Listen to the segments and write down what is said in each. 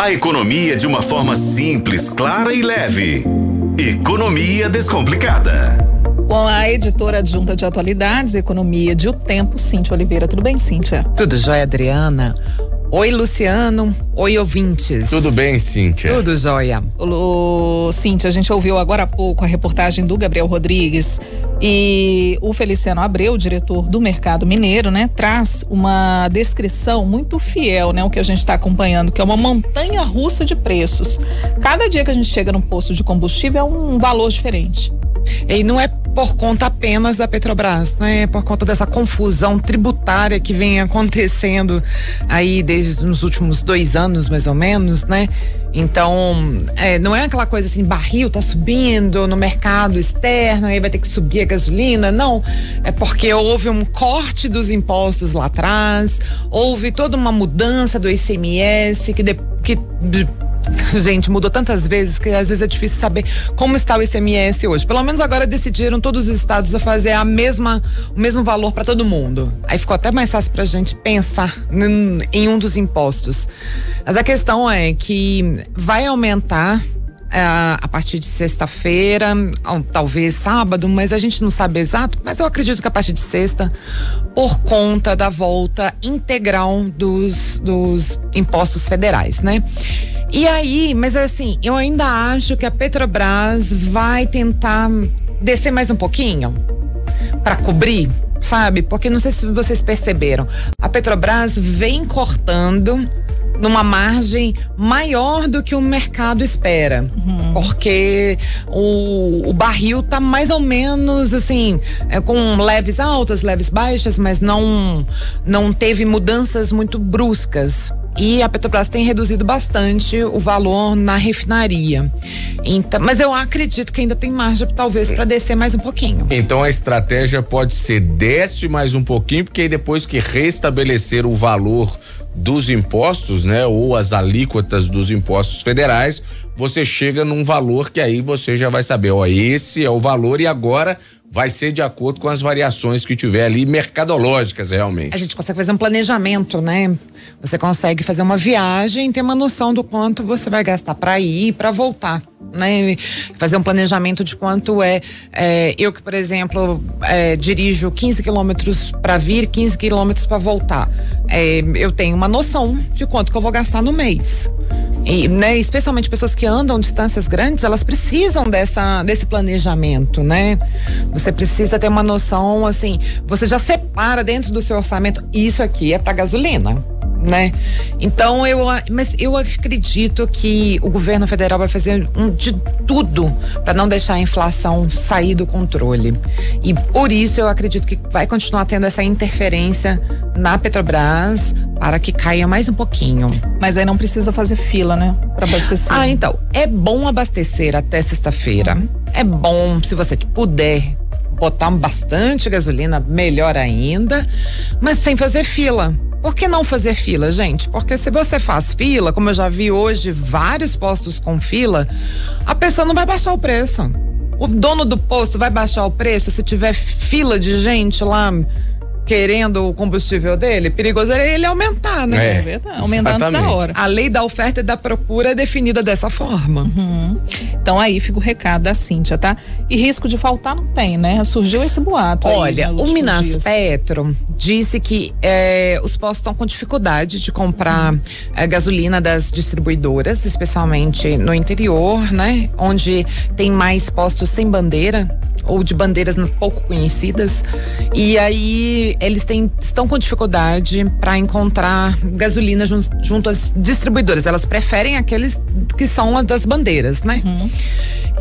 A economia de uma forma simples, clara e leve. Economia Descomplicada. Com a editora adjunta de atualidades, economia de O Tempo, Cíntia Oliveira. Tudo bem, Cíntia? Tudo jóia, Adriana. Oi, Luciano. Oi, ouvintes. Tudo bem, Cíntia? Tudo jóia. Ô, Cíntia, a gente ouviu agora há pouco a reportagem do Gabriel Rodrigues e o Feliciano Abreu, diretor do Mercado Mineiro, né, traz uma descrição muito fiel, né, o que a gente está acompanhando, que é uma montanha russa de preços. Cada dia que a gente chega no posto de combustível é um valor diferente. E não é por conta apenas da Petrobras, né? Por conta dessa confusão tributária que vem acontecendo aí desde os últimos dois anos, mais ou menos, né? Então, é, não é aquela coisa assim, barril tá subindo no mercado externo, aí vai ter que subir a gasolina. Não. É porque houve um corte dos impostos lá atrás, houve toda uma mudança do ICMS que, que Gente, mudou tantas vezes que às vezes é difícil saber como está o ICMS hoje. Pelo menos agora decidiram todos os estados a fazer a mesma, o mesmo valor para todo mundo. Aí ficou até mais fácil para a gente pensar em um dos impostos. Mas a questão é que vai aumentar é, a partir de sexta-feira, talvez sábado, mas a gente não sabe exato, mas eu acredito que a partir de sexta, por conta da volta integral dos, dos impostos federais, né? E aí, mas assim, eu ainda acho que a Petrobras vai tentar descer mais um pouquinho para cobrir, sabe? Porque não sei se vocês perceberam, a Petrobras vem cortando numa margem maior do que o mercado espera. Uhum. Porque o, o, barril tá mais ou menos assim, é, com leves altas, leves baixas, mas não, não teve mudanças muito bruscas e a Petrobras tem reduzido bastante o valor na refinaria. Então, mas eu acredito que ainda tem margem talvez para descer mais um pouquinho. Então a estratégia pode ser desce mais um pouquinho, porque aí depois que restabelecer o valor dos impostos, né, ou as alíquotas dos impostos federais, você chega num valor que aí você já vai saber, ó, esse é o valor e agora vai ser de acordo com as variações que tiver ali mercadológicas realmente. A gente consegue fazer um planejamento, né? Você consegue fazer uma viagem, ter uma noção do quanto você vai gastar para ir e para voltar. Né? Fazer um planejamento de quanto é. é eu que, por exemplo, é, dirijo 15 quilômetros para vir, 15 quilômetros para voltar. É, eu tenho uma noção de quanto que eu vou gastar no mês. E, né, especialmente pessoas que andam distâncias grandes, elas precisam dessa, desse planejamento, né? Você precisa ter uma noção, assim, você já separa dentro do seu orçamento, isso aqui é para gasolina né? Então eu, mas eu acredito que o governo federal vai fazer um, de tudo para não deixar a inflação sair do controle. E por isso eu acredito que vai continuar tendo essa interferência na Petrobras para que caia mais um pouquinho. Mas aí não precisa fazer fila, né? Para abastecer. Ah, então. É bom abastecer até sexta-feira. Uhum. É bom, se você puder, botar bastante gasolina, melhor ainda, mas sem fazer fila. Por que não fazer fila, gente? Porque se você faz fila, como eu já vi hoje vários postos com fila, a pessoa não vai baixar o preço. O dono do posto vai baixar o preço se tiver fila de gente lá querendo o combustível dele, perigoso é ele aumentar, né? É, é verdade. Aumentar antes da hora. A lei da oferta e da procura é definida dessa forma. Uhum. Então aí fica o recado da Cíntia, tá? E risco de faltar não tem, né? Surgiu esse boato. Olha, aí, né, o Minas dias. Petro disse que é, os postos estão com dificuldade de comprar uhum. gasolina das distribuidoras, especialmente no interior, né? Onde tem mais postos sem bandeira ou de bandeiras pouco conhecidas. E aí eles têm, estão com dificuldade para encontrar gasolina junto, junto às distribuidoras. Elas preferem aqueles que são das bandeiras, né? Uhum.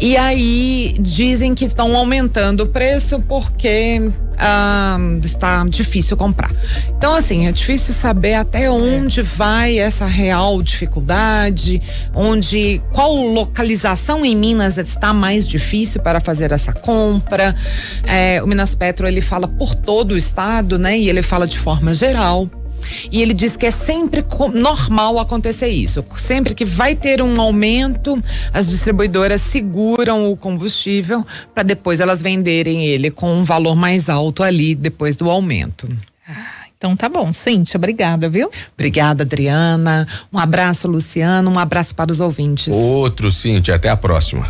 E aí dizem que estão aumentando o preço porque ah, está difícil comprar. Então, assim, é difícil saber até onde é. vai essa real dificuldade, onde qual localização em Minas está mais difícil para fazer essa compra. É, o Minas Petro ele fala por todo o estado, né? E ele fala de forma geral. E ele diz que é sempre normal acontecer isso. Sempre que vai ter um aumento, as distribuidoras seguram o combustível para depois elas venderem ele com um valor mais alto ali depois do aumento. Então tá bom, Cíntia, obrigada, viu? Obrigada, Adriana. Um abraço, Luciano. Um abraço para os ouvintes. Outro, Cíntia. Até a próxima.